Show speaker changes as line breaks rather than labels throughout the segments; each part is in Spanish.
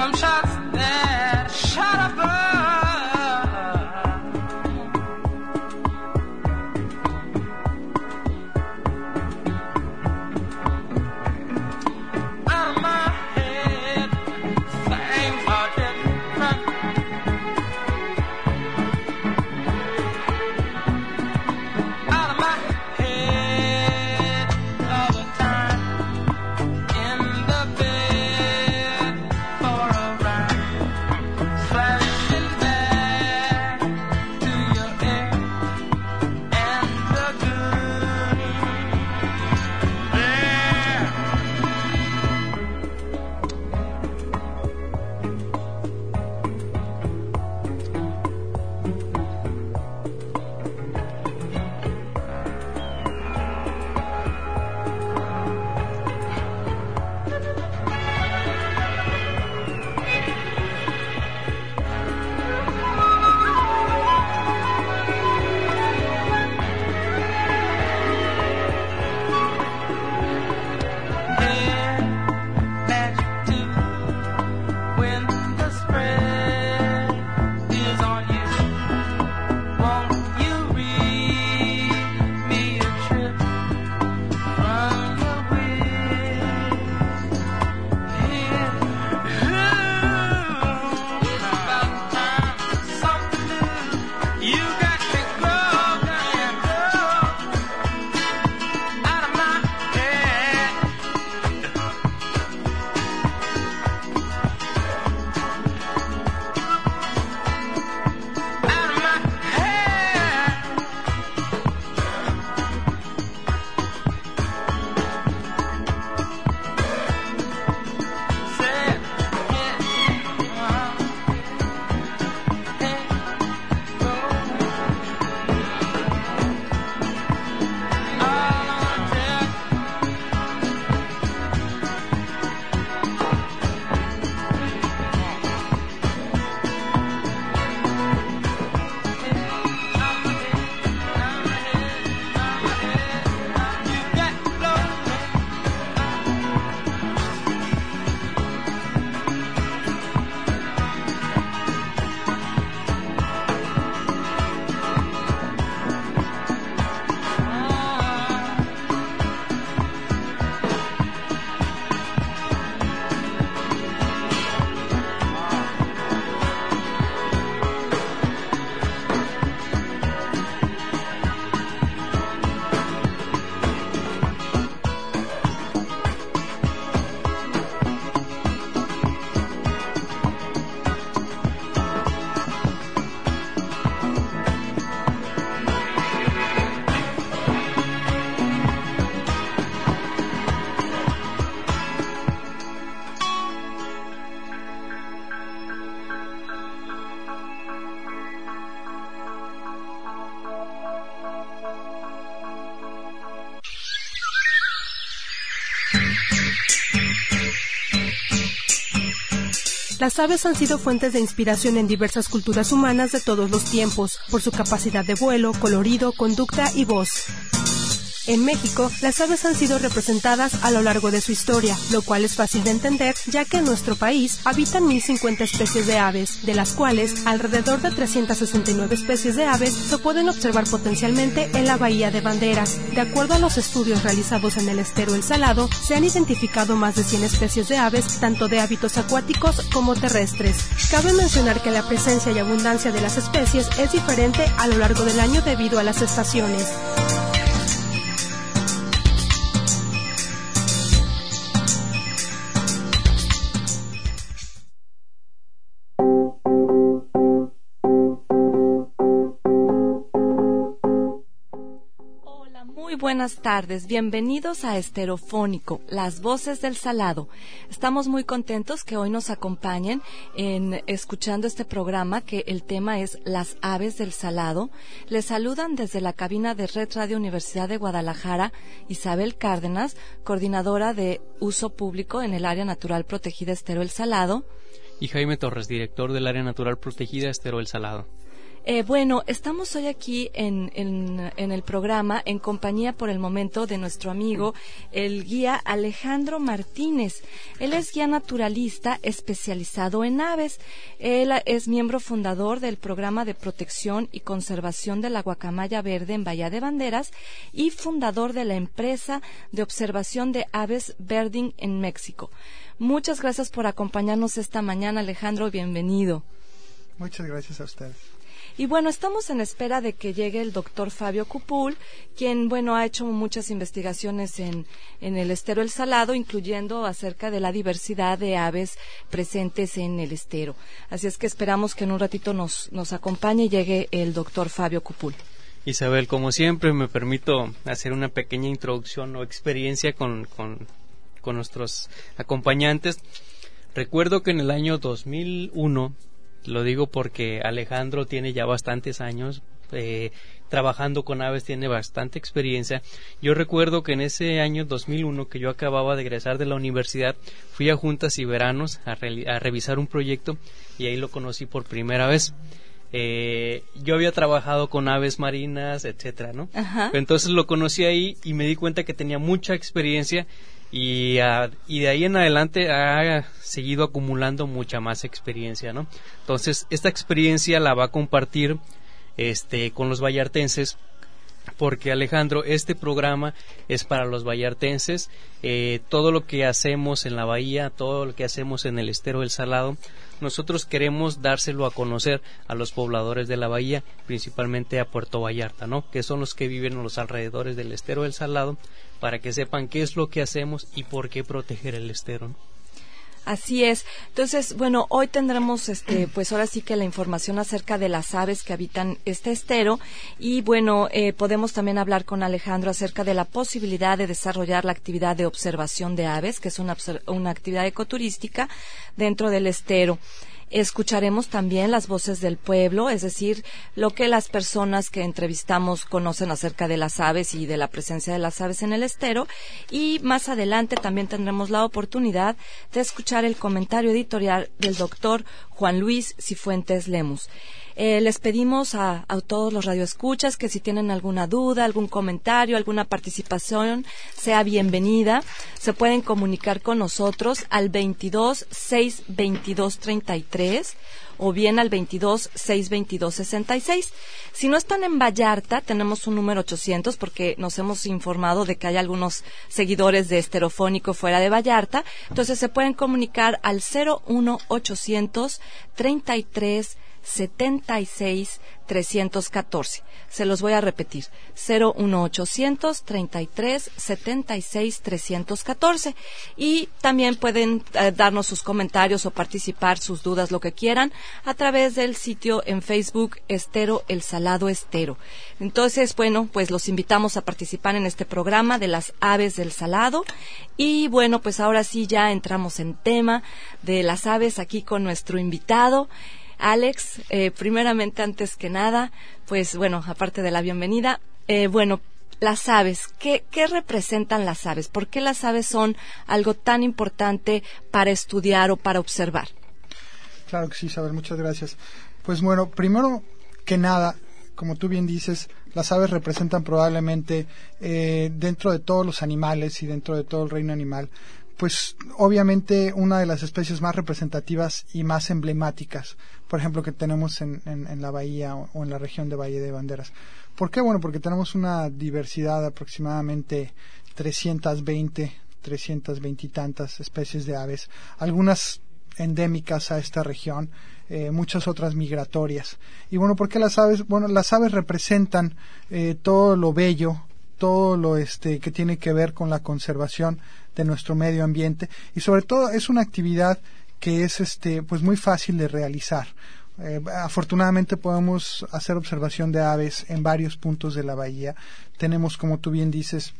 I'm shocked. Las aves han sido fuentes de inspiración en diversas culturas humanas de todos los tiempos, por su capacidad de vuelo, colorido, conducta y voz. En México, las aves han sido representadas a lo largo de su historia, lo cual es fácil de entender, ya que en nuestro país habitan 1050 especies de aves, de las cuales alrededor de 369 especies de aves se pueden observar potencialmente en la Bahía de Banderas. De acuerdo a los estudios realizados en el estero El Salado, se han identificado más de 100 especies de aves, tanto de hábitos acuáticos como terrestres. Cabe mencionar que la presencia y abundancia de las especies es diferente a lo largo del año debido a las estaciones.
Buenas tardes. Bienvenidos a Esterofónico, las voces del salado. Estamos muy contentos que hoy nos acompañen en escuchando este programa que el tema es Las aves del salado. Les saludan desde la cabina de Red Radio Universidad de Guadalajara Isabel Cárdenas, coordinadora de uso público en el área natural protegida Estero El Salado.
Y Jaime Torres, director del área natural protegida Estero El Salado.
Eh, bueno, estamos hoy aquí en, en, el programa en compañía por el momento de nuestro amigo, el guía Alejandro Martínez. Él es guía naturalista especializado en aves. Él es miembro fundador del programa de protección y conservación de la guacamaya verde en Bahía de Banderas y fundador de la empresa de observación de aves Birding en México. Muchas gracias por acompañarnos esta mañana, Alejandro. Bienvenido.
Muchas gracias a ustedes.
Y bueno, estamos en espera de que llegue el doctor Fabio Cupul, quien, bueno, ha hecho muchas investigaciones en, en el estero El Salado, incluyendo acerca de la diversidad de aves presentes en el estero. Así es que esperamos que en un ratito nos, nos acompañe y llegue el doctor Fabio Cupul.
Isabel, como siempre, me permito hacer una pequeña introducción o experiencia con, con, con nuestros acompañantes. Recuerdo que en el año 2001 lo digo porque Alejandro tiene ya bastantes años eh, trabajando con aves, tiene bastante experiencia. Yo recuerdo que en ese año 2001 que yo acababa de egresar de la universidad, fui a juntas y veranos a, revisar un proyecto y ahí lo conocí por primera vez. Eh, yo había trabajado con aves marinas, etcétera, ¿no? Entonces lo conocí ahí y me di cuenta que tenía mucha experiencia y, y de ahí en adelante ha seguido acumulando mucha más experiencia, ¿no? Entonces, esta experiencia la va a compartir este, con los vallartenses porque Alejandro, este programa es para los vallartenses. Eh, todo lo que hacemos en la bahía, todo lo que hacemos en el estero del Salado, nosotros queremos dárselo a conocer a los pobladores de la bahía, principalmente a Puerto Vallarta, ¿no? Que son los que viven en los alrededores del estero del Salado, para que sepan qué es lo que hacemos y por qué proteger el estero.
Así es. Entonces, bueno, hoy tendremos, este, pues ahora sí que la información acerca de las aves que habitan este estero y bueno, eh, podemos también hablar con Alejandro acerca de la posibilidad de desarrollar la actividad de observación de aves, que es una, una actividad ecoturística dentro del estero. Escucharemos también las voces del pueblo, es decir, lo que las personas que entrevistamos conocen acerca de las aves y de la presencia de las aves en el estero. Y más adelante también tendremos la oportunidad de escuchar el comentario editorial del doctor Juan Luis Cifuentes Lemus. Eh, les pedimos a, todos los radioescuchas que si tienen alguna duda, algún comentario, alguna participación, sea bienvenida. Se pueden comunicar con nosotros al 22 6 22 33 o bien al 22 622 66. Si no están en Vallarta, tenemos un número 800 porque nos hemos informado de que hay algunos seguidores de Esterofónico fuera de Vallarta. Entonces se pueden comunicar al 01 800 33 76 314. Se los voy a repetir. 01800 33 76 314. Y también pueden eh, darnos sus comentarios o participar, sus dudas, lo que quieran, a través del sitio en Facebook Estero El Salado Estero. Entonces, bueno, pues los invitamos a participar en este programa de las aves del salado. Y bueno, pues ahora sí ya entramos en tema de las aves aquí con nuestro invitado. Alex, eh, primeramente, antes que nada, pues bueno, aparte de la bienvenida, eh, bueno, las aves, ¿qué, ¿qué representan las aves? ¿Por qué las aves son algo tan importante para estudiar o para observar?
Claro que sí, Isabel, muchas gracias. Pues bueno, primero que nada, como tú bien dices, las aves representan probablemente eh, dentro de todos los animales y dentro de todo el reino animal pues obviamente una de las especies más representativas y más emblemáticas, por ejemplo, que tenemos en, en, la bahía o, en la región de Valle de Banderas. ¿Por qué? Bueno, porque tenemos una diversidad de aproximadamente 320, 320 y tantas especies de aves, algunas endémicas a esta región, eh, muchas otras migratorias. Y bueno, ¿por qué las aves? Bueno, las aves representan eh, todo lo bello, todo lo este que tiene que ver con la conservación de nuestro medio ambiente y sobre todo es una actividad que es este pues muy fácil de realizar. Eh, afortunadamente podemos hacer observación de aves en varios puntos de la bahía. Tenemos, como tú bien dices,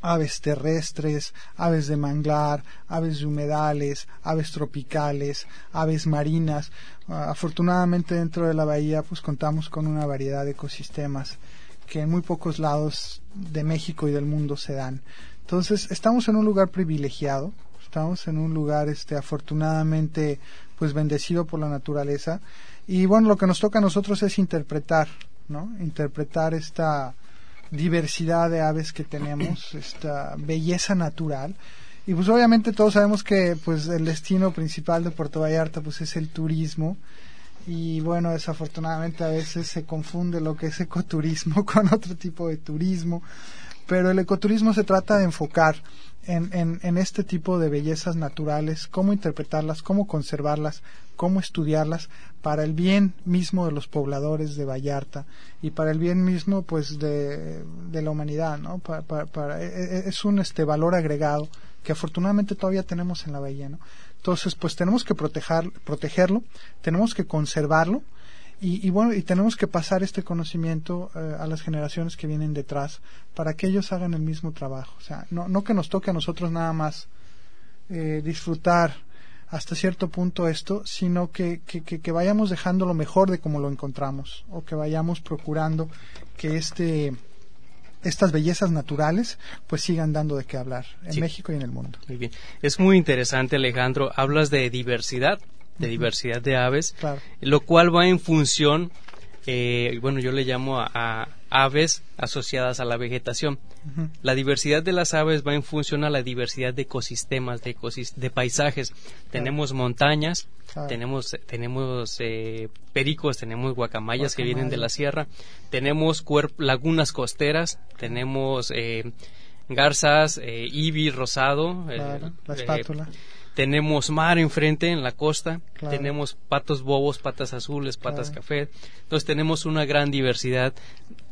aves terrestres, aves de manglar, aves de humedales, aves tropicales, aves marinas. Ah, afortunadamente dentro de la bahía pues contamos con una variedad de ecosistemas que en muy pocos lados de México y del mundo se dan. Entonces, estamos en un lugar privilegiado, estamos en un lugar este afortunadamente pues bendecido por la naturaleza y bueno, lo que nos toca a nosotros es interpretar, ¿no? Interpretar esta diversidad de aves que tenemos, esta belleza natural. Y pues obviamente todos sabemos que pues el destino principal de Puerto Vallarta pues es el turismo y bueno, desafortunadamente a veces se confunde lo que es ecoturismo con otro tipo de turismo, pero el ecoturismo se trata de enfocar en, en, este tipo de bellezas naturales, cómo interpretarlas, cómo conservarlas, cómo estudiarlas para el bien mismo de los pobladores de Vallarta y para el bien mismo pues de, de la humanidad, ¿no? Para, e, e, es un este valor agregado que afortunadamente todavía tenemos en la bahía, ¿no? Entonces, pues tenemos que proteger, protegerlo, tenemos que conservarlo y, bueno, y tenemos que pasar este conocimiento eh, a las generaciones que vienen detrás para que ellos hagan el mismo trabajo. O sea, no, no que nos toque a nosotros nada más eh, disfrutar hasta cierto punto esto, sino que, que, que, vayamos dejando lo mejor de como lo encontramos o que vayamos procurando que este estas bellezas naturales pues sigan dando de qué hablar en México y en el mundo.
Muy bien. Es muy interesante, Alejandro. Hablas de diversidad, de diversidad de aves, lo cual va en función, eh, bueno, yo le llamo a, aves asociadas a la vegetación. La diversidad de las aves va en función a la diversidad de ecosistemas, de, de paisajes. Tenemos montañas, tenemos, tenemos eh, pericos, tenemos guacamayas que vienen de la sierra, tenemos lagunas costeras, tenemos eh, garzas, eh, ibi rosado,
la espátula
tenemos mar enfrente en la costa, tenemos patos bobos, patas azules, patas café, entonces tenemos una gran diversidad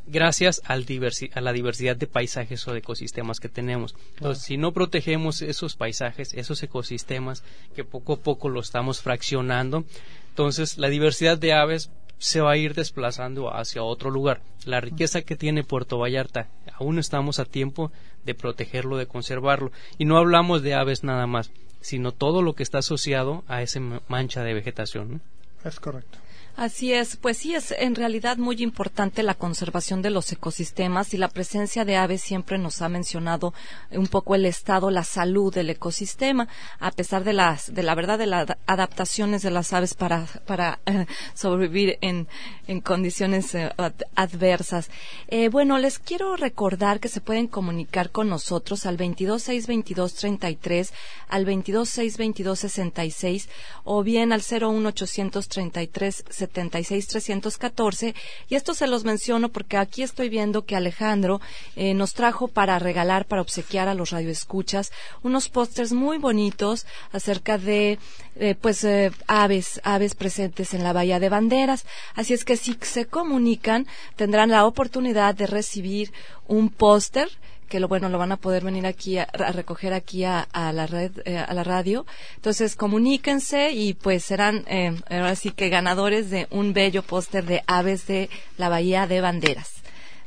gracias al a la diversidad de paisajes o de ecosistemas que tenemos. Entonces, si no protegemos esos paisajes, esos ecosistemas, que poco a poco lo estamos fraccionando, entonces la diversidad de aves se va a ir desplazando hacia otro lugar. La riqueza que tiene Puerto Vallarta, aún estamos a tiempo de protegerlo, de conservarlo. Y no hablamos de aves nada más, sino todo lo que está asociado a esa mancha de vegetación.
Es correcto.
Así es, pues sí es en realidad muy importante la conservación de los ecosistemas y la presencia de aves siempre nos ha mencionado un poco el estado, la salud del ecosistema, a pesar de las, de la verdad de las adaptaciones de las aves para, para eh, sobrevivir en, en condiciones eh, adversas. Eh, bueno, les quiero recordar que se pueden comunicar con nosotros al 2262233, al 2262266 o bien al 01833 76314 y esto se los menciono porque aquí estoy viendo que Alejandro eh, nos trajo para regalar, para obsequiar a los radioescuchas unos pósters muy bonitos acerca de eh, pues eh, aves, aves presentes en la Bahía de Banderas. Así es que si se comunican tendrán la oportunidad de recibir un póster que lo bueno lo van a poder venir aquí a, recoger aquí a, la red eh, a la radio. Entonces comuníquense y pues serán eh, ahora sí que ganadores de un bello póster de aves de la bahía de banderas.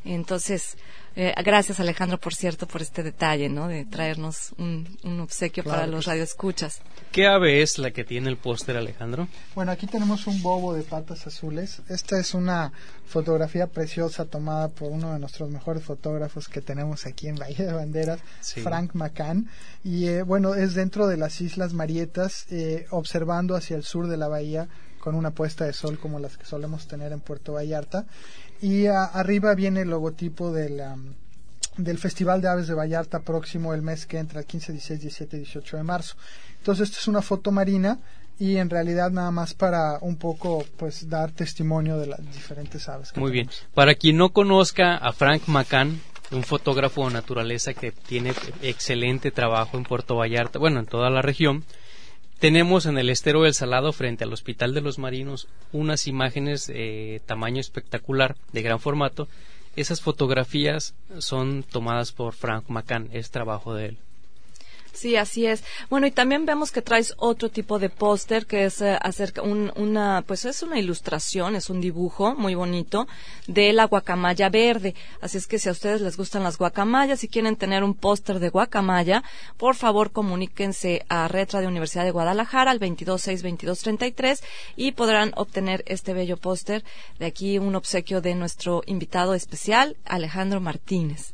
Entonces eh, gracias Alejandro, por cierto, por este detalle, ¿no? De traernos un, obsequio para los radioescuchas.
¿Qué ave es la que tiene el póster, Alejandro?
Bueno, aquí tenemos un bobo de patas azules. Esta es una fotografía preciosa tomada por uno de nuestros mejores fotógrafos que tenemos aquí en Bahía de Banderas, Frank McCann. Y eh, bueno, es dentro de las Islas Marietas, eh, observando hacia el sur de la bahía con una puesta de sol como las que solemos tener en Puerto Vallarta y arriba viene el logotipo del, del Festival de Aves de Vallarta próximo el mes que entra, el 15, 16, 17 18 de marzo. Entonces, esta es una foto marina y en realidad nada más para un poco pues dar testimonio de las diferentes aves.
Muy bien. Para quien no conozca a Frank McCann, un fotógrafo de naturaleza que tiene excelente trabajo en Puerto Vallarta, bueno, en toda la región, tenemos en el estero del Salado, frente al Hospital de los Marinos, unas imágenes de tamaño espectacular, de gran formato. Esas fotografías son tomadas por Frank McCann, es trabajo de él.
Sí, así es. Bueno, y también vemos que traes otro tipo de póster que es eh, acerca una, pues es una ilustración, es un dibujo muy bonito de la guacamaya verde. Así es que si a ustedes les gustan las guacamayas y quieren tener un póster de guacamaya, por favor comuníquense a Retra de Universidad de Guadalajara al 226-2233 y podrán obtener este bello póster. De aquí un obsequio de nuestro invitado especial, Alejandro Martínez.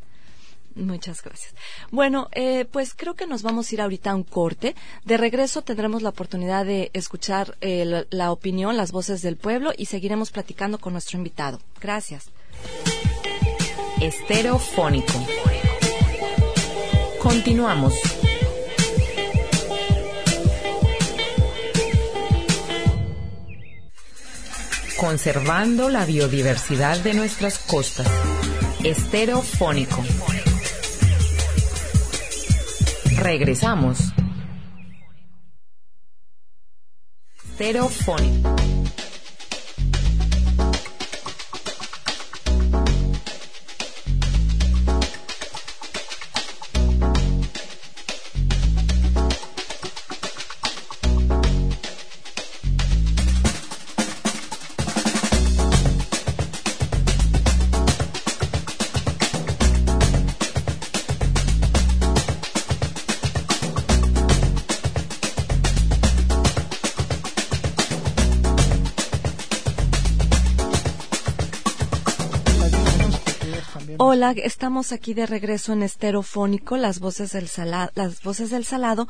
Muchas gracias. Bueno, eh, pues creo que nos vamos a ir ahorita a un corte. De regreso tendremos la oportunidad de escuchar eh, la, la opinión, las voces del pueblo y seguiremos platicando con nuestro invitado. Gracias.
Estereofónico. Continuamos. Conservando la biodiversidad de nuestras costas. Estereofónico. Regresamos.
Hola, estamos aquí de regreso en Esterofónico, las voces del salado, las voces del salado,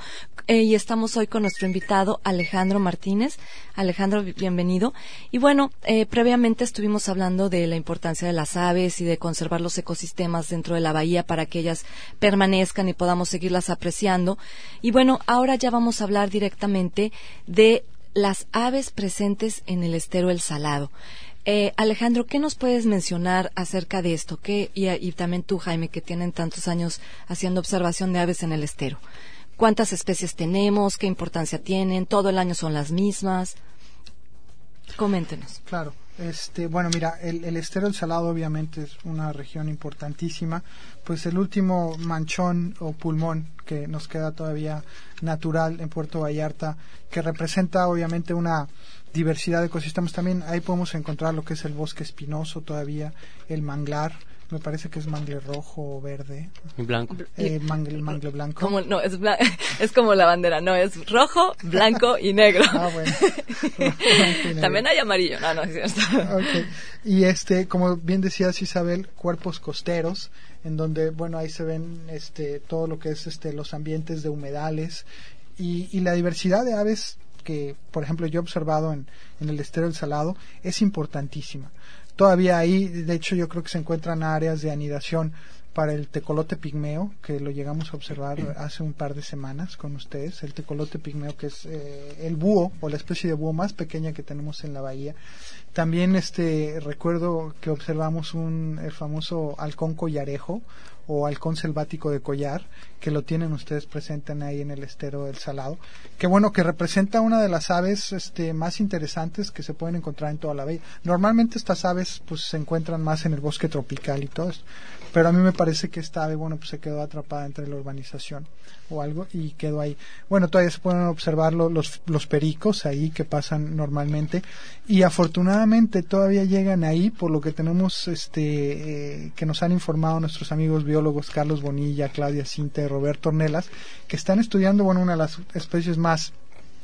y estamos hoy con nuestro invitado Alejandro Martínez. Alejandro, bienvenido. Y bueno, eh, previamente estuvimos hablando de la importancia de las aves y de conservar los ecosistemas dentro de la bahía para que ellas permanezcan y podamos seguirlas apreciando. Y bueno, ahora ya vamos a hablar directamente de las aves presentes en el estero El Salado. Eh, Alejandro, ¿qué nos puedes mencionar acerca de esto? ¿Qué, y, también tú, Jaime, que tienen tantos años haciendo observación de aves en el estero. ¿Cuántas especies tenemos? ¿Qué importancia tienen? ¿Todo el año son las mismas? Coméntenos.
Claro. Este, bueno, mira, el, el estero del Salado obviamente es una región importantísima. Pues el último manchón o pulmón que nos queda todavía natural en Puerto Vallarta, que representa obviamente una diversidad de ecosistemas también. Ahí podemos encontrar lo que es el bosque espinoso todavía, el manglar, me parece que es mangle rojo o verde.
Blanco.
Eh, mangle, mangle blanco.
Como, no, es, es como la bandera, no, es rojo, blanco y negro.
Ah, bueno.
También hay amarillo, no, no es cierto.
Okay. Y este, como bien decías Isabel, cuerpos costeros, en donde, bueno, ahí se ven este, todo lo que es este, los ambientes de humedales y, y la diversidad de aves que, por ejemplo, yo he observado en, en el estero del Salado es importantísima. Todavía ahí, de hecho, yo creo que se encuentran áreas de anidación para el tecolote pigmeo, que lo llegamos a observar hace un par de semanas con ustedes, el tecolote pigmeo, que es eh, el búho o la especie de búho más pequeña que tenemos en la bahía. También este recuerdo que observamos un el famoso halcón collarejo o halcón selvático de collar, que lo tienen ustedes presenten ahí en el estero del Salado, que bueno, que representa una de las aves este, más interesantes que se pueden encontrar en toda la bahía. Normalmente estas aves pues se encuentran más en el bosque tropical y todo esto, pero a mí me parece que esta ave, bueno, pues se quedó atrapada entre la urbanización o algo y quedó ahí. Bueno, todavía se pueden observar los, los pericos ahí que pasan normalmente y afortunadamente todavía llegan ahí por lo que tenemos este eh, que nos han informado nuestros amigos biólogos Carlos Bonilla, Claudia Cinta y Roberto Ornelas que están estudiando bueno una de las especies más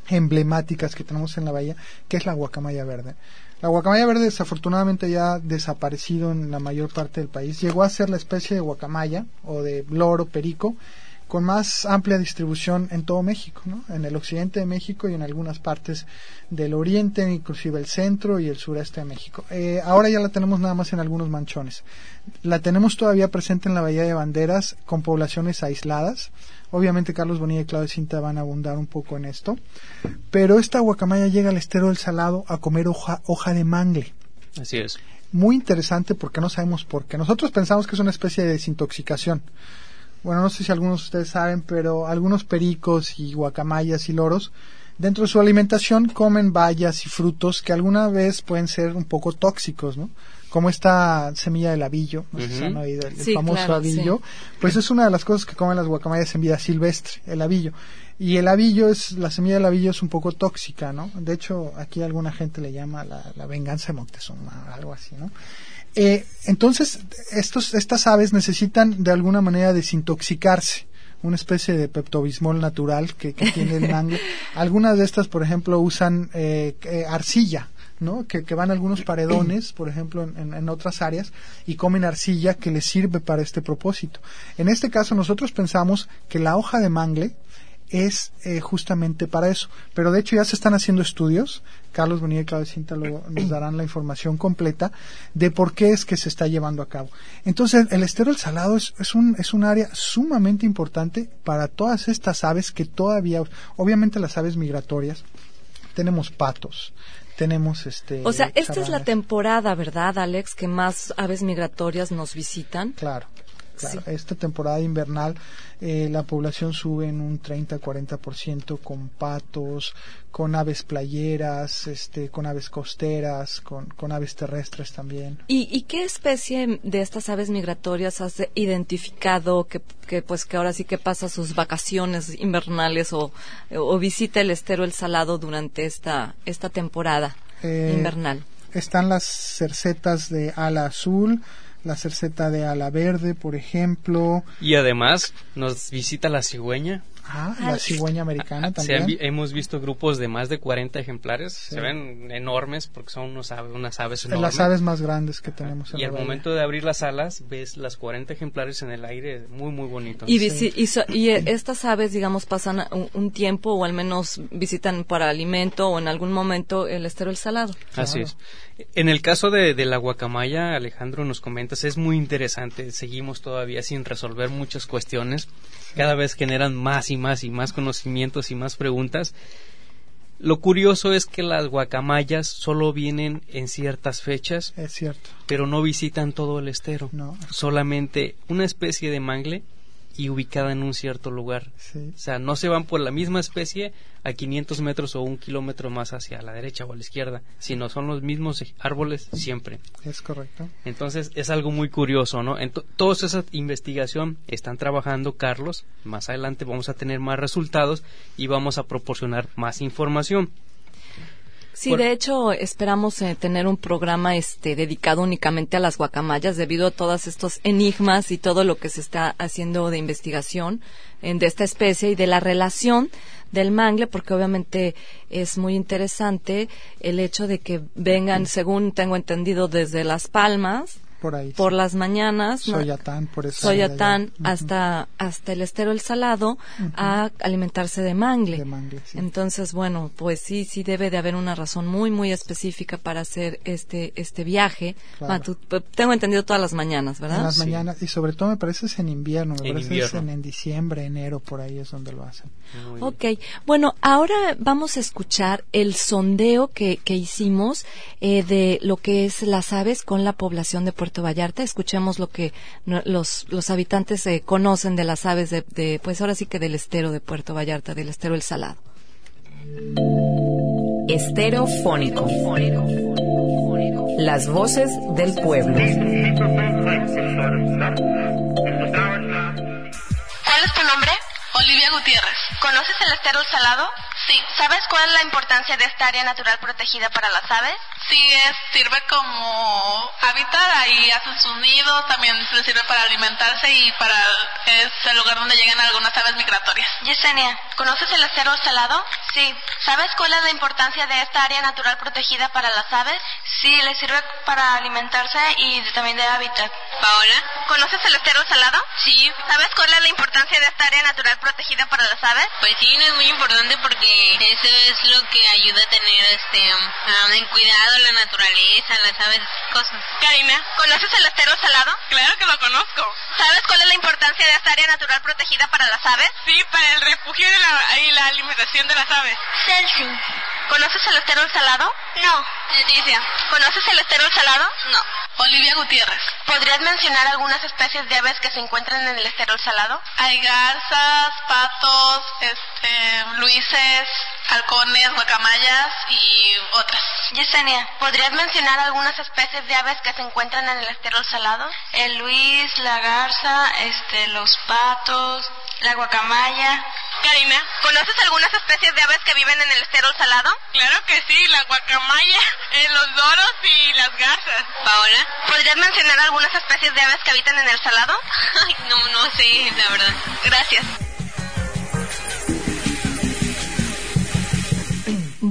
emblemáticas que tenemos en la bahía que es la guacamaya verde. La guacamaya verde desafortunadamente ya ha desaparecido en la mayor parte del país. Llegó a ser la especie de guacamaya o de loro perico con más amplia distribución en todo México, ¿no? en el occidente de México y en algunas partes del oriente, inclusive el centro y el sureste de México. Eh, ahora ya la tenemos nada más en algunos manchones. La tenemos todavía presente en la Bahía de Banderas con poblaciones aisladas. Obviamente Carlos Bonilla y Claudio Cinta van a abundar un poco en esto. Pero esta guacamaya llega al estero del Salado a comer hoja, hoja de mangle.
Así es.
Muy interesante porque no sabemos por qué. Nosotros pensamos que es una especie de desintoxicación bueno, no sé si algunos de ustedes saben, pero algunos pericos y guacamayas y loros, dentro de su alimentación comen bayas y frutos que alguna vez pueden ser un poco tóxicos, ¿no? Como esta semilla del avillo, no sé si han oído, el, famoso avillo, pues es una de las cosas que comen las guacamayas en vida silvestre, el avillo. Y el avillo es, la semilla del avillo es un poco tóxica, ¿no? De hecho, aquí alguna gente le llama la, la venganza de Montezuma, algo así, ¿no? Eh, entonces, estos, estas aves necesitan de alguna manera desintoxicarse una especie de peptobismol natural que, tiene el mangle. Algunas de estas, por ejemplo, usan eh, eh, arcilla ¿no? Que, que van a algunos paredones, por ejemplo, en, en, otras áreas, y comen arcilla que les sirve para este propósito. En este caso, nosotros pensamos que la hoja de mangle es eh, justamente para eso. Pero de hecho ya se están haciendo estudios, Carlos Bonilla y Claudia Cinta luego nos darán la información completa de por qué es que se está llevando a cabo. Entonces, el estero salado es, es, un, es un área sumamente importante para todas estas aves que todavía, obviamente las aves migratorias, tenemos patos, tenemos este
o sea esta es la temporada verdad Alex que más aves migratorias nos visitan
claro Claro, esta temporada invernal eh, la población sube en un 30-40% con patos, con aves playeras, este, con aves costeras, con, con aves terrestres también.
¿Y, ¿Y, qué especie de estas aves migratorias has identificado que, que, pues que ahora sí que pasa sus vacaciones invernales o, o visita el estero El Salado durante esta, esta temporada eh, invernal?
Están las cercetas de ala azul, la cerceta de ala verde, por ejemplo.
Y además nos visita la cigüeña.
Ah, la cigüeña americana también.
hemos visto grupos de más de 40 ejemplares. Se ven enormes porque son unos unas aves enormes.
Las aves más grandes que tenemos en
Y al momento de abrir las alas, ves las 40 ejemplares en el aire. Muy, muy bonito.
Y, y, estas aves, digamos, pasan un, tiempo o al menos visitan para alimento o en algún momento el estero el salado.
Así es. En el caso de, de, la guacamaya, Alejandro, nos comentas, es muy interesante. Seguimos todavía sin resolver muchas cuestiones. Cada vez generan más y más y más conocimientos y más preguntas. Lo curioso es que las guacamayas solo vienen en ciertas fechas.
Es cierto.
Pero no visitan todo el estero.
No.
Solamente una especie de mangle y ubicada en un cierto lugar. O sea, no se van por la misma especie a 500 metros o un kilómetro más hacia la derecha o a la izquierda, sino son los mismos árboles siempre.
Es correcto.
Entonces es algo muy curioso, ¿no? En toda esa investigación están trabajando Carlos. Más adelante vamos a tener más resultados y vamos a proporcionar más información.
Sí, de hecho, esperamos eh, tener un programa este dedicado únicamente a las guacamayas debido a todos estos enigmas y todo lo que se está haciendo de investigación en, de esta especie y de la relación del mangle, porque obviamente es muy interesante el hecho de que vengan, según tengo entendido, desde Las Palmas,
por
las mañanas.
Soyatán, por eso.
Soyatán hasta, hasta el estero El Salado a alimentarse de mangle. Entonces, bueno, pues sí, sí debe de haber una razón muy, muy específica para hacer este, este viaje. Tengo entendido todas las mañanas, ¿verdad?
En las mañanas, y sobre todo me parece es en invierno, me parece es en, diciembre, enero, por ahí es donde lo hacen.
ok, bueno, ahora vamos a escuchar el sondeo que, que hicimos eh, de lo que es las aves con la población de Puerto Vallarta. Escuchemos lo que los, los habitantes eh, conocen de las aves de, pues ahora sí que del estero de Puerto Vallarta, del estero El Salado.
Estero fónico. Las voces del pueblo.
Olivia Gutiérrez.
¿Conoces el estero El Salado?
Sí.
¿Sabes cuál es la importancia de esta área natural protegida para las aves?
Sí, es, sirve como hábitat, ahí hacen sus nidos, también les sirve para alimentarse y para es el lugar donde llegan algunas aves migratorias.
Yesenia, ¿conoces el estero salado?
Sí.
¿Sabes cuál es la importancia de esta área natural protegida para las aves?
Sí, les sirve para alimentarse y también de hábitat.
Paola, ¿conoces el estero salado?
Sí.
¿Sabes cuál es la importancia de esta área natural protegida para las aves?
Pues sí, no es muy importante porque eso es lo que ayuda a tener este um, en cuidado la naturaleza, las aves, cosas.
Karina, ¿conoces el estero salado?
Claro que lo conozco.
¿Sabes cuál es la importancia de esta área natural protegida para las aves?
Sí, para el refugio y la, y la alimentación de las aves.
Celsi. ¿Conoces el estero salado?
No. Leticia.
¿Conoces el estero salado?
No. Olivia Gutiérrez.
¿Podrías mencionar algunas especies de aves que se encuentran en el estero salado?
Hay garzas, patos, este, luises, halcones, guacamayas y otras.
Yesenia, ¿podrías mencionar algunas especies de aves que se encuentran en el estero salado?
El luis, la garza, este, los patos, la guacamaya.
Karina, ¿conoces algunas especies de aves que viven en el estero salado?
Claro que sí, la guacamaya, eh, los doros y las garzas.
Paola, ¿podrías mencionar algunas especies de aves que habitan en el salado?
Ay, no, no sé, la verdad.
Gracias.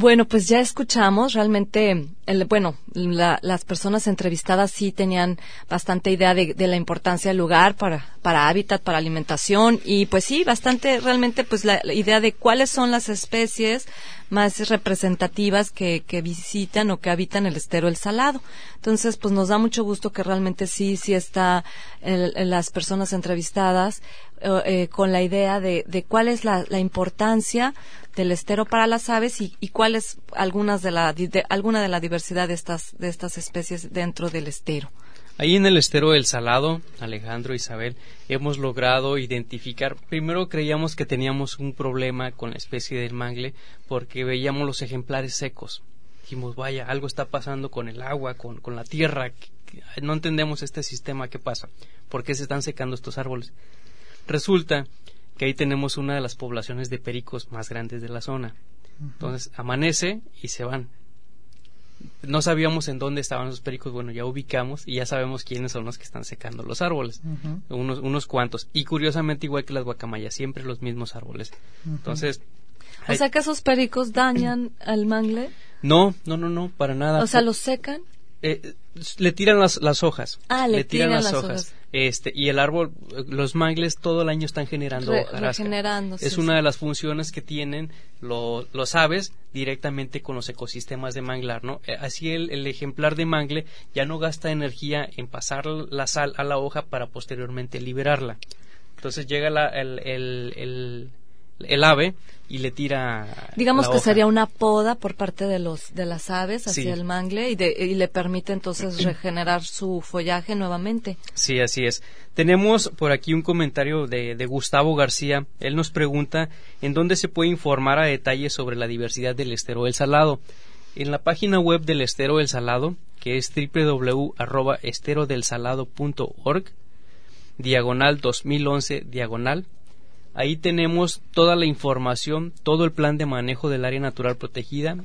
Bueno, pues ya escuchamos, realmente, el, bueno, la- las personas entrevistadas sí tenían bastante idea de, de la importancia del lugar para, para hábitat, para alimentación y pues sí, bastante realmente pues la, idea de cuáles son las especies más representativas que, que visitan o que habitan el estero El Salado. Entonces, pues nos da mucho gusto que realmente sí, sí está el- las personas entrevistadas eh, eh, con la idea de, de cuál es la, la importancia del estero para las aves y, y cuál es algunas de la, de- alguna de la diversidad de estas, de estas especies dentro del estero.
Ahí en el estero del Salado, Alejandro, Isabel, hemos logrado identificar, primero creíamos que teníamos un problema con la especie del mangle porque veíamos los ejemplares secos. Dijimos, vaya, algo está pasando con el agua, con, con la tierra, no entendemos este sistema, ¿qué pasa? ¿Por qué se están secando estos árboles? Resulta que ahí tenemos una de las poblaciones de pericos más grandes de la zona. Entonces amanece y se van. No sabíamos en dónde estaban los pericos, bueno, ya ubicamos y ya sabemos quiénes son los que están secando los árboles, unos, unos cuantos. Y curiosamente, igual que las guacamayas, siempre los mismos árboles. Entonces,
O sea que esos pericos dañan al mangle,
no, no, no, no, para nada.
o sea, los secan.
Eh, le tiran las, las hojas.
Ah, le tiran las hojas.
Este, y el árbol, los mangles todo el año están generando
Re- regenerando,
Es
sí,
una
sí.
de las funciones que tienen lo- los aves directamente con los ecosistemas de manglar, ¿no? Eh, Así el, el ejemplar de mangle ya no gasta energía en pasar la sal a la hoja para posteriormente liberarla. Entonces llega la- el, el, el, el ave y le tira.
Digamos
la
que
hoja.
sería una poda por parte de los de las aves hacia
Sí.
el mangle y, de- y le permite entonces regenerar su follaje nuevamente.
Sí, así es. Tenemos por aquí un comentario de, de Gustavo García. Él nos pregunta en dónde se puede informar a detalle sobre la diversidad del estero del Salado. En la página web del estero del Salado, que es www.esterodelsalado.org, diagonal 2011, diagonal. Ahí tenemos toda la información, todo el plan de manejo del área natural protegida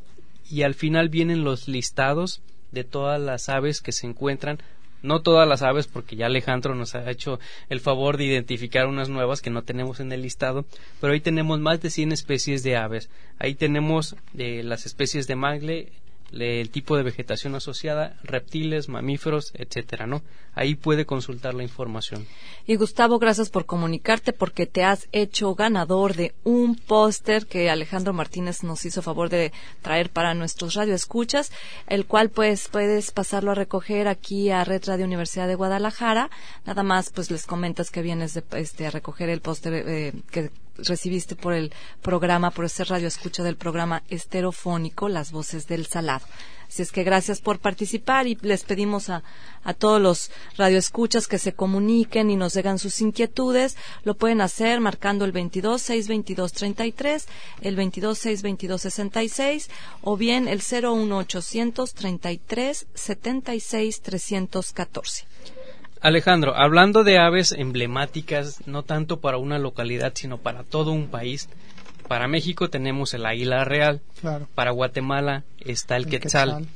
y al final vienen los listados de todas las aves que se encuentran. No todas las aves, porque ya Alejandro nos ha hecho el favor de identificar unas nuevas que no tenemos en el listado, pero ahí tenemos más de 100 especies de aves. Ahí tenemos eh, las especies de mangle, le- el tipo de vegetación asociada, reptiles, mamíferos, etcétera, ¿no? Ahí puede consultar la información.
Y Gustavo, gracias por comunicarte porque te has hecho ganador de un póster que Alejandro Martínez nos hizo favor de traer para nuestros radioescuchas, el cual pues puedes pasarlo a recoger aquí a Red Radio Universidad de Guadalajara. Nada más pues les comentas que vienes de, este, a recoger el póster eh, que recibiste por el programa, por ese radio escucha del programa esterofónico Las Voces del Salado. Así es que gracias por participar y les pedimos a, a todos los radioescuchas que se comuniquen y nos digan sus inquietudes. Lo pueden hacer marcando el 22 622 33, el 22 622 66 o bien el 01 800 33 76 314.
Alejandro, hablando de aves emblemáticas, no tanto para una localidad, sino para todo un país, para México tenemos el águila real,
Claro.
para Guatemala está el,
El
quetzal.
quetzal.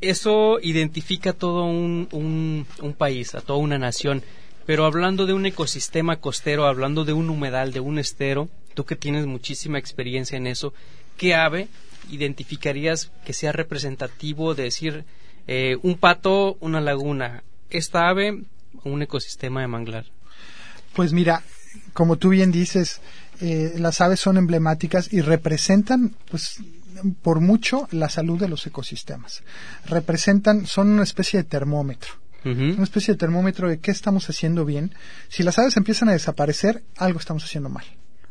Eso identifica todo un, un, un país, a toda una nación. Pero hablando de un ecosistema costero, hablando de un humedal, de un estero, tú que tienes muchísima experiencia en eso, ¿qué ave identificarías que sea representativo de decir eh, un pato, una laguna? Esta ave, un ecosistema de manglar.
Pues mira, como tú bien dices, eh, las aves son emblemáticas y representan, pues, por mucho la salud de los ecosistemas. Representan, son una especie de termómetro. Una especie de termómetro de qué estamos haciendo bien. Si las aves empiezan a desaparecer, algo estamos haciendo mal.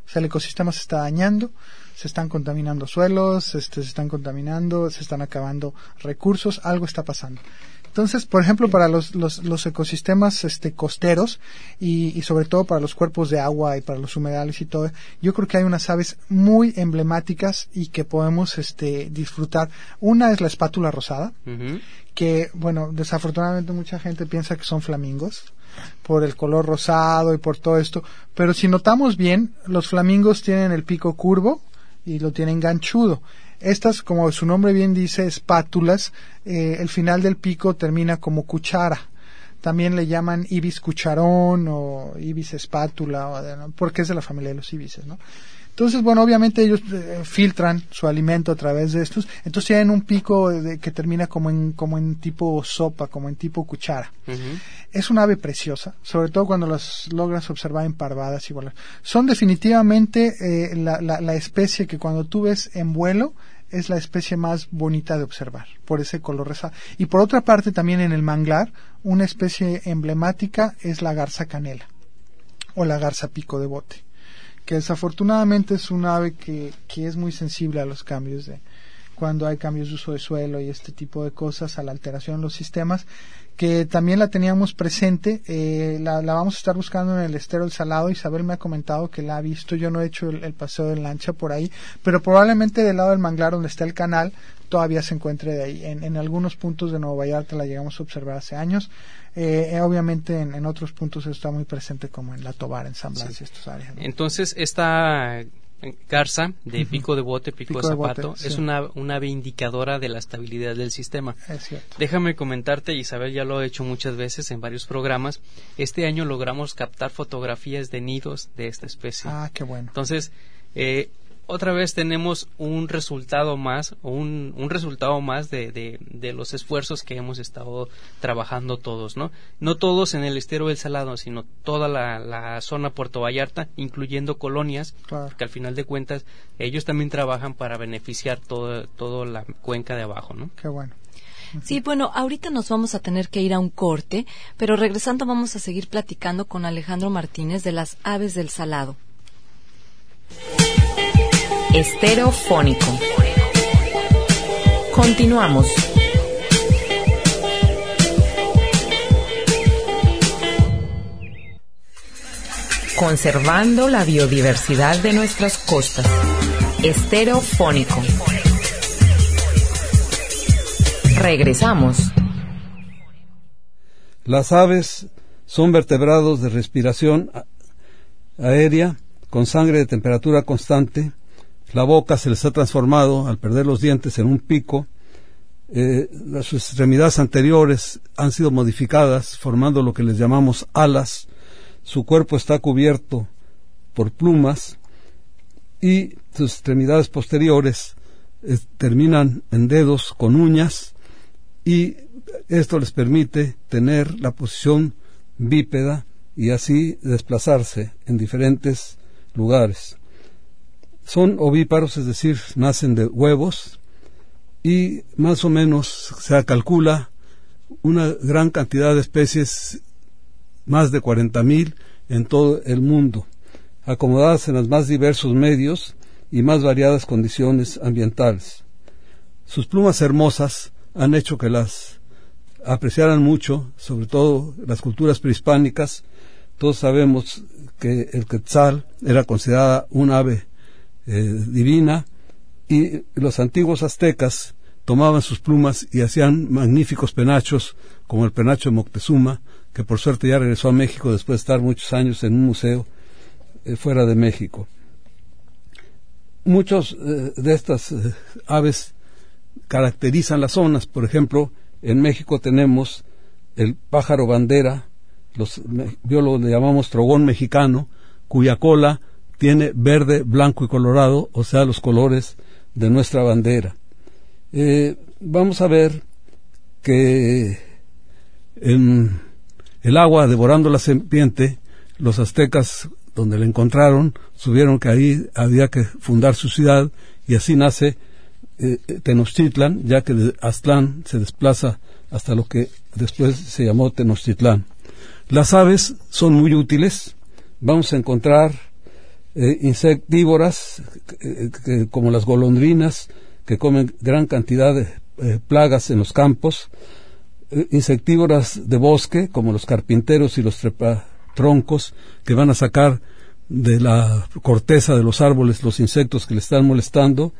O sea, el ecosistema se está dañando, se están contaminando suelos, este, se están contaminando, se están acabando recursos, algo está pasando. Entonces, por ejemplo, para los, los, los ecosistemas este, costeros y, y sobre todo para los cuerpos de agua y para los humedales y todo, yo creo que hay unas aves muy emblemáticas y que podemos este, disfrutar. Una es la espátula rosada, que, bueno, desafortunadamente mucha gente piensa que son flamingos por el color rosado y por todo esto, pero si notamos bien, los flamingos tienen el pico curvo y lo tienen ganchudo. Estas, como su nombre bien dice, espátulas, eh, el final del pico termina como cuchara. También le llaman ibis cucharón o ibis espátula, o de- ¿no? porque es de la familia de los ibises, ¿no? Entonces, bueno, obviamente ellos eh, filtran su alimento a través de estos, entonces tienen un pico de, que termina como en, como en tipo sopa, como en tipo cuchara. Es un ave preciosa, sobre todo cuando las logras observar en parvadas igual. Son definitivamente eh, la, la, la especie que cuando tú ves en vuelo, es la especie más bonita de observar, por ese color rosa. Y por otra parte, también en el manglar, una especie emblemática es la garza canela o la garza pico de bote, que desafortunadamente es un ave que, que es muy sensible a los cambios de cuando hay cambios de uso de suelo y este tipo de cosas, a la alteración en los sistemas, que también la teníamos presente, eh, la, vamos a estar buscando en el estero El Salado. Isabel me ha comentado que la ha visto, yo no he hecho el, paseo de lancha por ahí, pero probablemente del lado del manglar donde está el canal todavía se encuentre de ahí. En, algunos puntos de Nueva Vallarta la llegamos a observar hace años. Eh, eh, obviamente en, otros puntos está muy presente como en La Tobar, en San Blas y estos áreas.
Entonces, esta garza de pico de bote, pico, de zapato, es una, una ave indicadora de la estabilidad del sistema. Déjame comentarte, Isabel ya lo ha hecho muchas veces en varios programas, este año logramos captar fotografías de nidos de esta especie.
Ah, qué bueno.
Entonces, eh, otra vez tenemos un resultado más, un, un resultado más de, de, los esfuerzos que hemos estado trabajando todos, ¿no? No todos en el estero del Salado, sino toda la, la zona Puerto Vallarta, incluyendo colonias, que al final de cuentas ellos también trabajan para beneficiar toda todo la cuenca de abajo, ¿no?
Qué bueno.
Sí, bueno, ahorita nos vamos a tener que ir a un corte, pero regresando vamos a seguir platicando con Alejandro Martínez de las aves del Salado.
Estereofónico. Continuamos. Conservando la biodiversidad de nuestras costas. Estereofónico. Regresamos.
Las aves son vertebrados de respiración aérea con sangre de temperatura constante la boca se les ha transformado, al perder los dientes, en un pico. Eh, las extremidades anteriores han sido modificadas, formando lo que les llamamos alas. Su cuerpo está cubierto por plumas y sus extremidades posteriores eh, terminan en dedos con uñas y esto les permite tener la posición bípeda y así desplazarse en diferentes lugares. Son ovíparos, es decir, nacen de huevos y más o menos se calcula una gran cantidad de especies, más de 40.000 en todo el mundo, acomodadas en los más diversos medios y más variadas condiciones ambientales. Sus plumas hermosas han hecho que las apreciaran mucho, sobre todo las culturas prehispánicas. Todos sabemos que el quetzal era considerada un ave eh, divina y los antiguos aztecas tomaban sus plumas y hacían magníficos penachos como el penacho de Moctezuma que por suerte ya regresó a México después de estar muchos años en un museo eh, fuera de México. Muchos eh, de estas aves caracterizan las zonas, por ejemplo, en México tenemos el pájaro bandera, los biólogos le llamamos trogón mexicano, cuya cola tiene verde, blanco y colorado, o sea, los colores de nuestra bandera. Eh, vamos a ver que en el agua devorando la serpiente, los aztecas donde la encontraron, subieron que ahí había que fundar su ciudad y así nace eh, Tenochtitlan, ya que de Aztlán se desplaza hasta lo que después se llamó Tenochtitlán. Las aves son muy útiles. Vamos a encontrar eh, insectívoras eh, como las golondrinas que comen gran cantidad de eh, plagas en los campos, insectívoras de bosque como los carpinteros y los trepatroncos que van a sacar de la corteza de los árboles los insectos que le están molestando.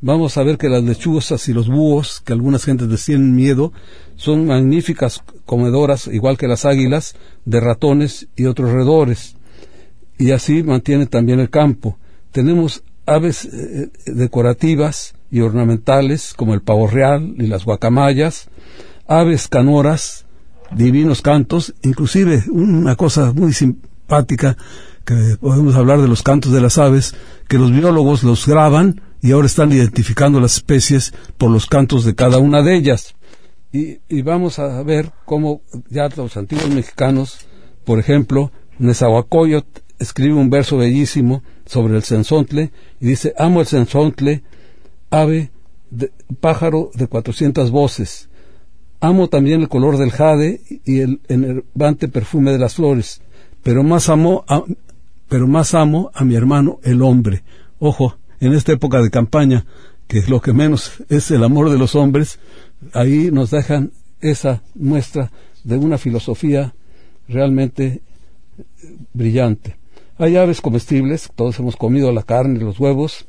Vamos a ver que las lechuzas y los búhos, que algunas gentes les tienen miedo, son magníficas comedoras, igual que las águilas, de ratones y otros roedores y así mantiene también el campo. Tenemos aves eh, decorativas y ornamentales como el pavo real y las guacamayas, aves canoras, divinos cantos, inclusive una cosa muy simpática que podemos hablar de los cantos de las aves, que los biólogos los graban y ahora están identificando las especies por los cantos de cada una de ellas. Y, y vamos a ver cómo ya los antiguos mexicanos, por ejemplo, Nezahualcóyotl escribe un verso bellísimo sobre el censontle y dice, amo el censontle, ave, de, pájaro de cuatrocientas voces. Amo también el color del jade y el enervante perfume de las flores, pero más amo a, pero más amo a mi hermano el hombre. Ojo, en esta época de campaña, que lo que menos es el amor de los hombres, ahí nos dejan esa muestra de una filosofía realmente brillante. Hay aves comestibles, todos hemos comido la carne, los huevos.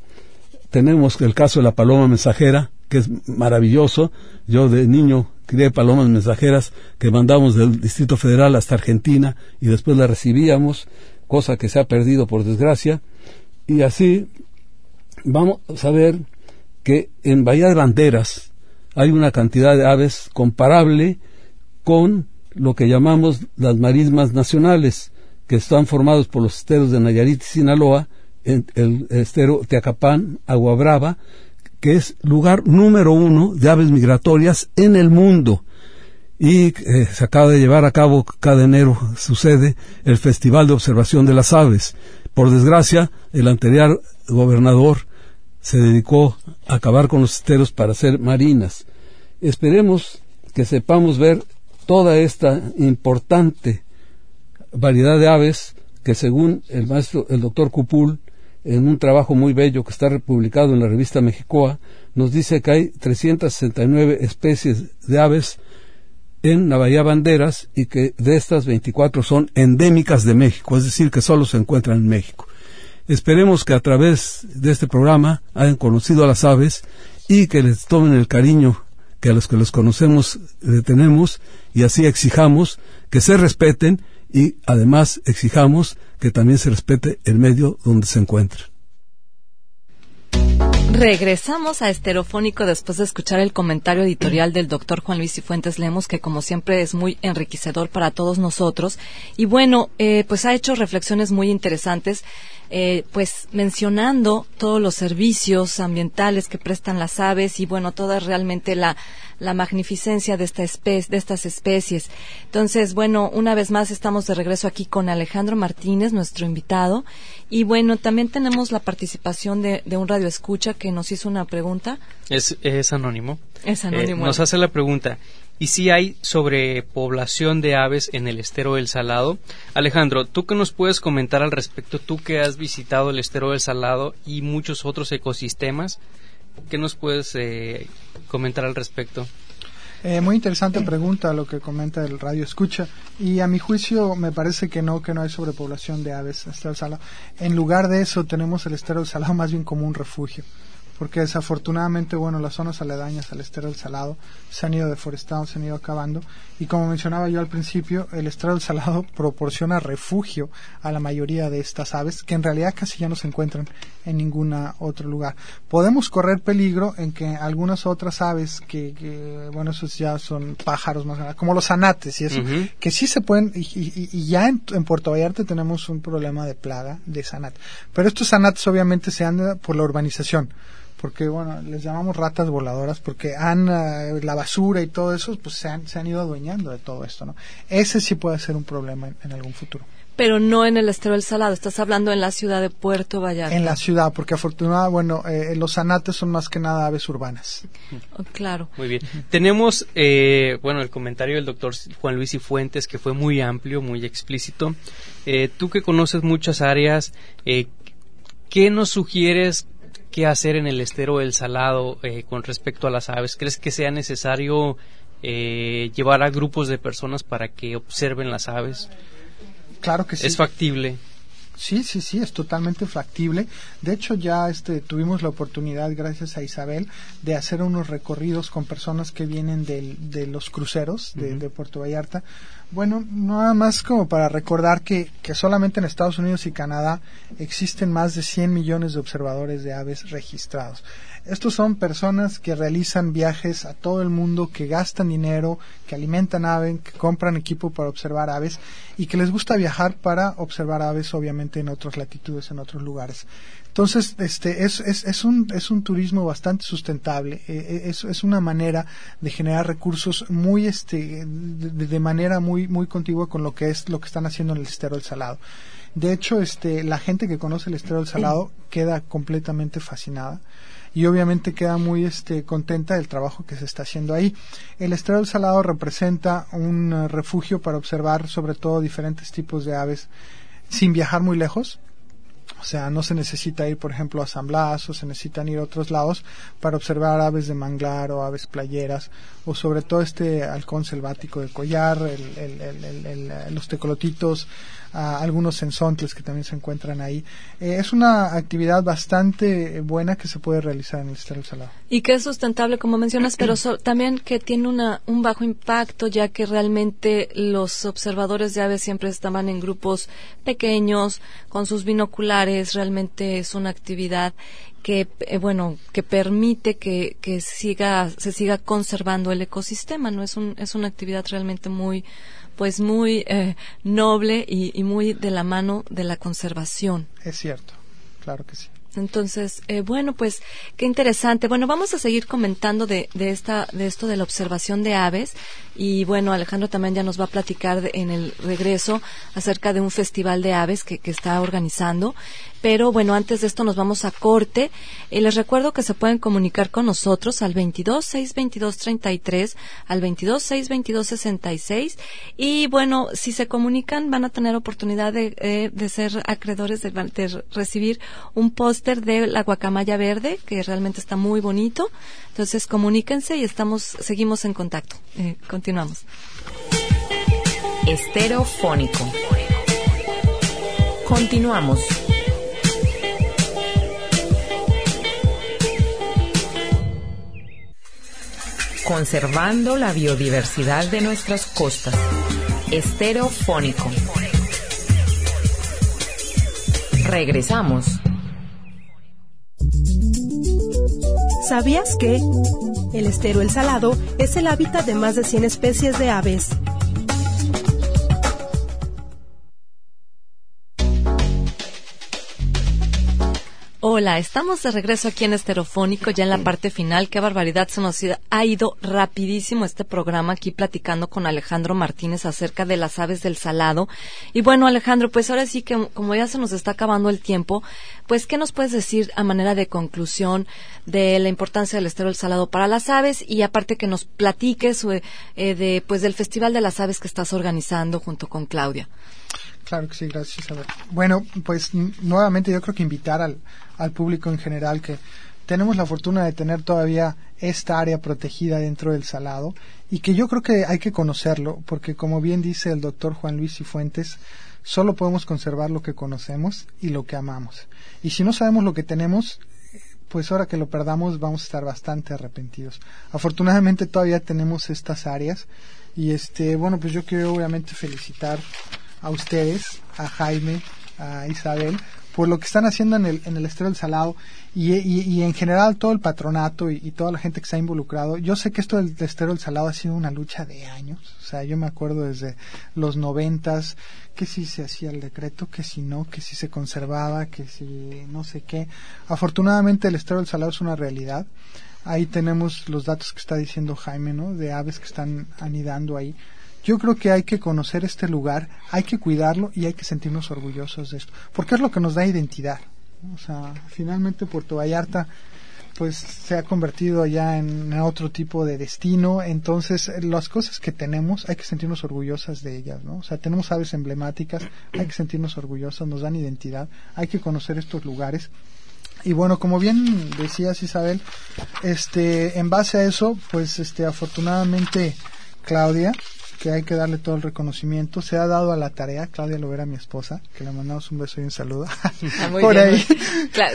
Tenemos el caso de la paloma mensajera, que es maravilloso. Yo de niño crié palomas mensajeras que mandamos del Distrito Federal hasta Argentina y después las recibíamos, cosa que se ha perdido por desgracia. Y así vamos a ver que en Bahía de Banderas hay una cantidad de aves comparable con lo que llamamos las marismas nacionales que están formados por los esteros de Nayarit y Sinaloa, el estero Teacapán, Agua Brava, que es lugar número uno de aves migratorias en el mundo. Y eh, se acaba de llevar a cabo cada enero, sucede, el Festival de Observación de las Aves. Por desgracia, el anterior gobernador se dedicó a acabar con los esteros para hacer marinas. Esperemos que sepamos ver toda esta importante variedad de aves que según el maestro, el doctor Cupul, en un trabajo muy bello que está publicado en la revista Mexicoa, nos dice que hay 369 especies de aves en la Bahía Banderas y que de estas 24 son endémicas de México, es decir, que solo se encuentran en México. Esperemos que a través de este programa hayan conocido a las aves y que les tomen el cariño que a los que los conocemos le tenemos y así exijamos que se respeten y además exijamos que también se respete el medio donde se encuentra.
Regresamos a Esterofónico después de escuchar el comentario editorial del doctor Juan Luis Cifuentes Lemos, que como siempre es muy enriquecedor para todos nosotros. Y bueno, eh, pues ha hecho reflexiones muy interesantes eh, pues mencionando todos los servicios ambientales que prestan las aves y bueno, toda realmente la, la magnificencia de, esta especie, de estas especies. Entonces, bueno, una vez más estamos de regreso aquí con Alejandro Martínez, nuestro invitado. Y bueno, también tenemos la participación de, de un radio escucha que nos hizo una pregunta.
Es, es anónimo.
Es anónimo.
Eh, nos hace la pregunta y si hay sobrepoblación de aves en el estero del Salado. Alejandro, ¿tú qué nos puedes comentar al respecto? Tú que has visitado el estero del Salado y muchos otros ecosistemas, ¿qué nos puedes eh, comentar al respecto?
Eh, muy interesante pregunta lo que comenta el radio escucha y a mi juicio me parece que no que no hay sobrepoblación de aves en el estero del Salado. En lugar de eso tenemos el estero del Salado más bien como un refugio porque desafortunadamente, bueno, las zonas aledañas al estero del Salado se han ido deforestando, se han ido acabando, y como mencionaba yo al principio, el estero del Salado proporciona refugio a la mayoría de estas aves, que en realidad casi ya no se encuentran en ningún otro lugar. Podemos correr peligro en que algunas otras aves, que, bueno, esos ya son pájaros más grandes, como los anates y eso, que sí se pueden, y, ya en, Puerto Vallarta tenemos un problema de plaga de sanate. Pero estos anates obviamente se andan por la urbanización porque bueno, les llamamos ratas voladoras porque han eh, la basura y todo eso, pues se han, se han ido adueñando de todo esto, ¿no? Ese sí puede ser un problema en, algún futuro.
Pero no en el estero del Salado, estás hablando en la ciudad de Puerto Vallarta.
En la ciudad, porque afortunadamente, bueno, eh, los zanates son más que nada aves urbanas.
Oh, claro.
Muy bien. Tenemos, eh, bueno, el comentario del doctor Juan Luis y Fuentes, que fue muy amplio, muy explícito. tú que conoces muchas áreas, ¿qué nos sugieres qué hacer en el estero del Salado eh, con respecto a las aves? ¿Crees que sea necesario eh, llevar a grupos de personas para que observen las aves?
Claro que sí.
¿Es factible?
Sí, sí, sí, es totalmente factible. De hecho, ya este, tuvimos la oportunidad, gracias a Isabel, de hacer unos recorridos con personas que vienen de los cruceros de, de Puerto Vallarta bueno, nada más como para recordar que, que solamente en Estados Unidos y Canadá existen más de 100 millones de observadores de aves registrados. Estos son personas que realizan viajes a todo el mundo, que gastan dinero, que alimentan aves, que compran equipo para observar aves y que les gusta viajar para observar aves obviamente en otras latitudes, en otros lugares. Entonces, este, es, es, es, un, es un turismo bastante sustentable, eh, es, es una manera de generar recursos muy, este, de, de manera muy, muy contigua con lo que es lo que están haciendo en el estero del Salado. De hecho, este, la gente que conoce el estero del Salado queda completamente fascinada y obviamente queda muy este, contenta del trabajo que se está haciendo ahí. El Estero del Salado representa un uh, refugio para observar sobre todo diferentes tipos de aves sin viajar muy lejos. O sea, no se necesita ir, por ejemplo, a San Blas o se necesitan ir a otros lados para observar aves de manglar o aves playeras o sobre todo este halcón selvático de collar, el, los tecolotitos, a algunos sensontles que también se encuentran ahí. Eh, es una actividad bastante buena que se puede realizar en el Estero Salado.
Y que es sustentable, como mencionas, pero también que tiene una, un bajo impacto, ya que realmente los observadores de aves siempre estaban en grupos pequeños, con sus binoculares, realmente es una actividad que eh, bueno que permite que, que siga se siga conservando el ecosistema no es un es una actividad realmente muy pues muy eh, noble y, y, muy de la mano de la conservación.
Es cierto, claro que sí.
Entonces, eh, bueno, pues qué interesante. Bueno, vamos a seguir comentando de, de, esta, de esto de la observación de aves. Y bueno, Alejandro también ya nos va a platicar en el regreso acerca de un festival de aves que, que está organizando. Pero bueno, antes de esto nos vamos a corte. Eh, les recuerdo que se pueden comunicar con nosotros al 22 622 33, al 22 622 66. Y bueno, si se comunican van a tener oportunidad de, eh, de ser acreedores de, recibir un póster de la guacamaya verde, que realmente está muy bonito. Entonces comuníquense y estamos, seguimos en contacto. Eh, continuamos.
Estereofónico. Continuamos. Conservando la biodiversidad de nuestras costas. Estereofónico. Regresamos.
¿Sabías que el estero El Salado es el hábitat de más de 100 especies de aves?
Hola, estamos de regreso aquí en Esterofónico, ya en la parte final. Qué barbaridad, se nos ha ido rapidísimo este programa aquí platicando con Alejandro Martínez acerca de las aves del salado. Y bueno, Alejandro, pues ahora sí que como ya se nos está acabando el tiempo, pues ¿qué nos puedes decir a manera de conclusión de la importancia del estero del salado para las aves y aparte que nos platiques eh, de pues del Festival de las Aves que estás organizando junto con Claudia?
Claro que sí, gracias Isabel. Bueno, pues nuevamente yo creo que invitar al, al público en general que tenemos la fortuna de tener todavía esta área protegida dentro del salado y que yo creo que hay que conocerlo porque como bien dice el doctor Juan Luis Cifuentes, solo podemos conservar lo que conocemos y lo que amamos. Y si no sabemos lo que tenemos, pues ahora que lo perdamos vamos a estar bastante arrepentidos. Afortunadamente todavía tenemos estas áreas y este, bueno, pues yo quiero obviamente felicitar a ustedes, a Jaime, a Isabel, por lo que están haciendo en el, en el Estero del Salado y, en general todo el patronato y, y, toda la gente que se ha involucrado. Yo sé que esto del Estero del Salado ha sido una lucha de años. O sea, yo me acuerdo desde los noventas que si se hacía el decreto, que si no, que si se conservaba, que si no sé qué. Afortunadamente el Estero del Salado es una realidad. Ahí tenemos los datos que está diciendo Jaime, ¿no? De aves que están anidando ahí. Yo creo que hay que conocer este lugar, hay que cuidarlo y hay que sentirnos orgullosos de esto, porque es lo que nos da identidad. O sea, finalmente Puerto Vallarta pues se ha convertido ya en otro tipo de destino, entonces las cosas que tenemos hay que sentirnos orgullosas de ellas, ¿no? O sea, tenemos aves emblemáticas, hay que sentirnos orgullosos, nos dan identidad, hay que conocer estos lugares. Y bueno, como bien decías Isabel, este en base a eso, pues este afortunadamente Claudia que hay que darle todo el reconocimiento. Se ha dado a la tarea, Claudia Lovera, mi esposa, que le mandamos un beso y un saludo.
Ah, muy
por
bien.
ahí.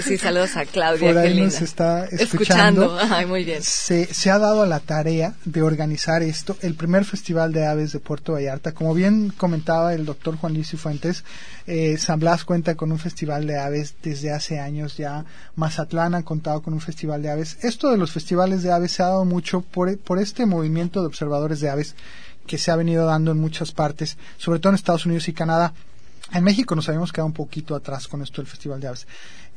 Sí, saludos a Claudia.
Por ahí nos está escuchando.
Escuchando. Ay, muy bien.
Se, se ha dado a la tarea de organizar esto, el primer Festival de Aves de Puerto Vallarta. Como bien comentaba el doctor Juan Luis Cifuentes, eh, San Blas cuenta con un festival de aves desde hace años ya. Mazatlán ha contado con un festival de aves. Esto de los festivales de aves se ha dado mucho por, por este movimiento de observadores de aves que se ha venido dando en muchas partes, sobre todo en Estados Unidos y Canadá. En México nos habíamos quedado un poquito atrás con esto del Festival de Aves.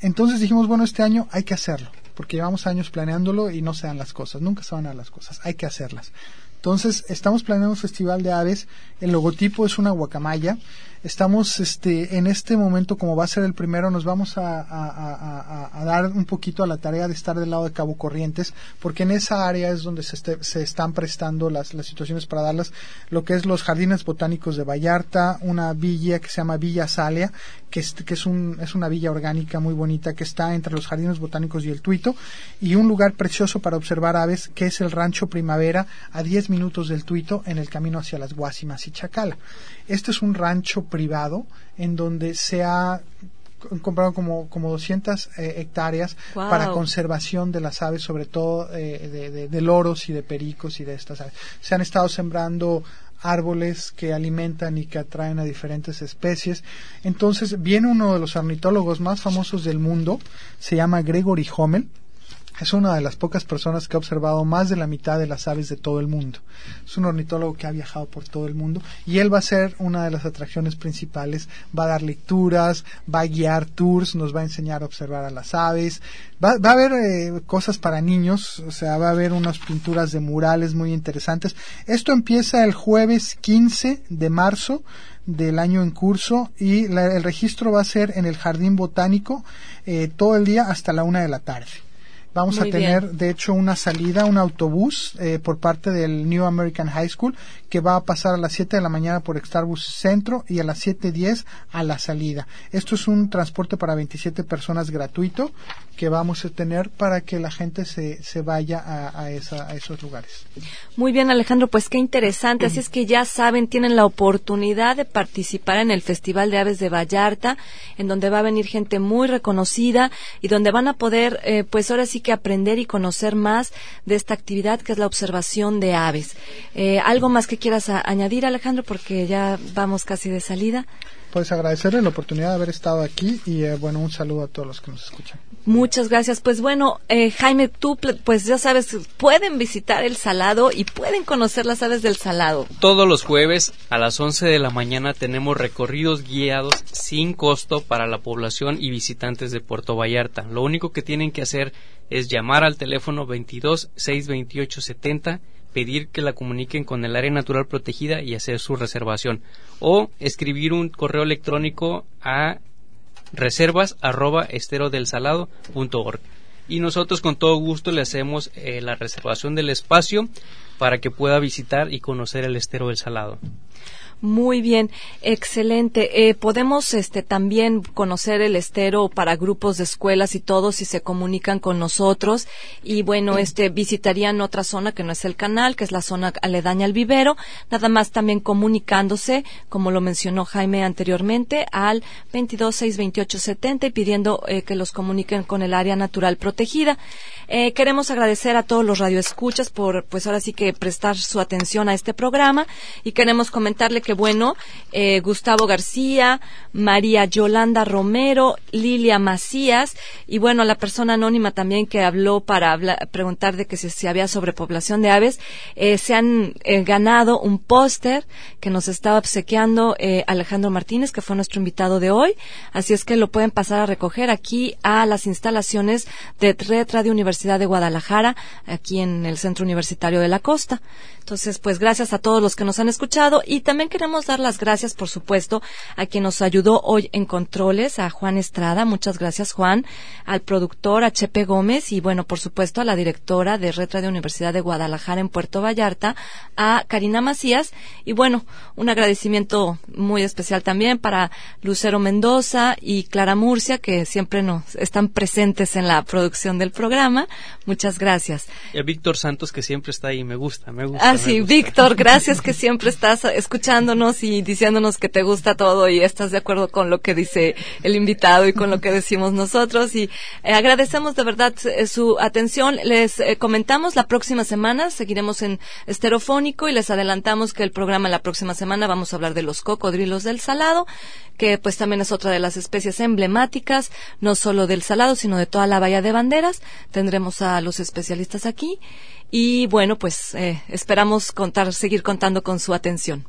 Entonces dijimos, bueno, este año hay que hacerlo, porque llevamos años planeándolo y no se dan las cosas, nunca se van a dar las cosas, hay que hacerlas. Entonces, estamos planeando un festival de aves, el logotipo es una guacamaya, estamos este, en este momento, como va a ser el primero, nos vamos a, dar un poquito a la tarea de estar del lado de Cabo Corrientes, porque en esa área es donde se, este, se están prestando las, las, situaciones para darlas, lo que es los jardines botánicos de Vallarta, una villa que se llama Villa Salia, que, es, que es, un, es una villa orgánica muy bonita que está entre los jardines botánicos y el Tuito, y un lugar precioso para observar aves, que es el Rancho Primavera, a 10 minutos del Tuito, en el camino hacia las Guasimas y Chacala. Este es un rancho privado en donde se ha comprado como, como 200 eh, hectáreas para conservación de las aves, sobre todo eh, de, loros y de pericos y de estas aves. Se han estado sembrando árboles que alimentan y que atraen a diferentes especies. Entonces viene uno de los ornitólogos más famosos del mundo, se llama Gregory Hommel, es una de las pocas personas que ha observado más de la mitad de las aves de todo el mundo. Es un ornitólogo que ha viajado por todo el mundo y él va a ser una de las atracciones principales. Va a dar lecturas, va a guiar tours, nos va a enseñar a observar a las aves. Va, a haber eh, cosas para niños, o sea, va a haber unas pinturas de murales muy interesantes. Esto empieza el jueves 15 de marzo del año en curso y el registro va a ser en el Jardín Botánico eh, todo el día hasta la una de la tarde. Vamos a tener, de hecho, una salida, un autobús eh, por parte del New American High School que va a pasar a las 7 de la mañana por Extarbus Centro y a las 7.10 a la salida. Esto es un transporte para 27 personas gratuito que vamos a tener para que la gente se, se vaya a, esa, esos lugares.
Muy bien, Alejandro, pues qué interesante. Así es que ya saben, tienen la oportunidad de participar en el Festival de Aves de Vallarta, en donde va a venir gente muy reconocida y donde van a poder, eh, pues ahora sí que aprender y conocer más de esta actividad que es la observación de aves. Eh, ¿Algo más que quieras añadir, Alejandro? Porque ya vamos casi de salida.
Pues agradecerle la oportunidad de haber estado aquí y eh, bueno, un saludo a todos los que nos escuchan.
Muchas gracias. Pues bueno, eh, Jaime, tú pues ya sabes, pueden visitar el Salado y pueden conocer las aves del Salado.
Todos los jueves a las 11 de la mañana tenemos recorridos guiados sin costo para la población y visitantes de Puerto Vallarta. Lo único que tienen que hacer es llamar al teléfono 22 628 70 pedir que la comuniquen con el área natural protegida y hacer su reservación o escribir un correo electrónico a reservas arroba y nosotros con todo gusto le hacemos eh, la reservación del espacio para que pueda visitar y conocer el estero del Salado.
Muy bien, excelente. Eh, podemos este, también conocer el estero para grupos de escuelas y todos si se comunican con nosotros. Y bueno, este, visitarían otra zona que no es el canal, que es la zona aledaña al vivero. Nada más también comunicándose, como lo mencionó Jaime anteriormente, al 2262870 y pidiendo eh, que los comuniquen con el área natural protegida. Eh, queremos agradecer a todos los radioescuchas por, pues ahora sí que prestar su atención a este programa y queremos comentarle que bueno, eh, Gustavo García, María Yolanda Romero, Lilia Macías y bueno, la persona anónima también que habló para preguntar de que si, había sobrepoblación de aves, eh, se han eh, ganado un póster que nos estaba obsequiando Alejandro Martínez, que fue nuestro invitado de hoy. Así es que lo pueden pasar a recoger aquí a las instalaciones de Red Radio Universidad de Guadalajara, aquí en el Centro Universitario de la Costa. Entonces, pues gracias a todos los que nos han escuchado y también queremos dar las gracias, por supuesto, a quien nos ayudó hoy en controles, a Juan Estrada. Muchas gracias, Juan. Al productor, a Chepe Gómez y, bueno, por supuesto, a la directora de Red Radio Universidad de Guadalajara en Puerto Vallarta, a Karina Macías. Y, bueno, un agradecimiento muy especial también para Lucero Mendoza y Clara Murcia, que siempre nos están presentes en la producción del programa. Muchas gracias.
Y a Víctor Santos, que siempre está ahí. Me gusta, me gusta.
Ah, sí, Víctor, gracias que siempre estás escuchándonos y diciéndonos que te gusta todo y estás de acuerdo con lo que dice el invitado y con lo que decimos nosotros. Y eh, agradecemos de verdad eh, su atención. Les eh, comentamos la próxima semana, seguiremos en Esterofónico y les adelantamos que el programa la próxima semana vamos a hablar de los cocodrilos del salado, que pues también es otra de las especies emblemáticas, no solo del salado, sino de toda la Bahía de Banderas. Tendremos a los especialistas aquí. Y bueno, pues eh, esperamos contar, seguir contando con su atención.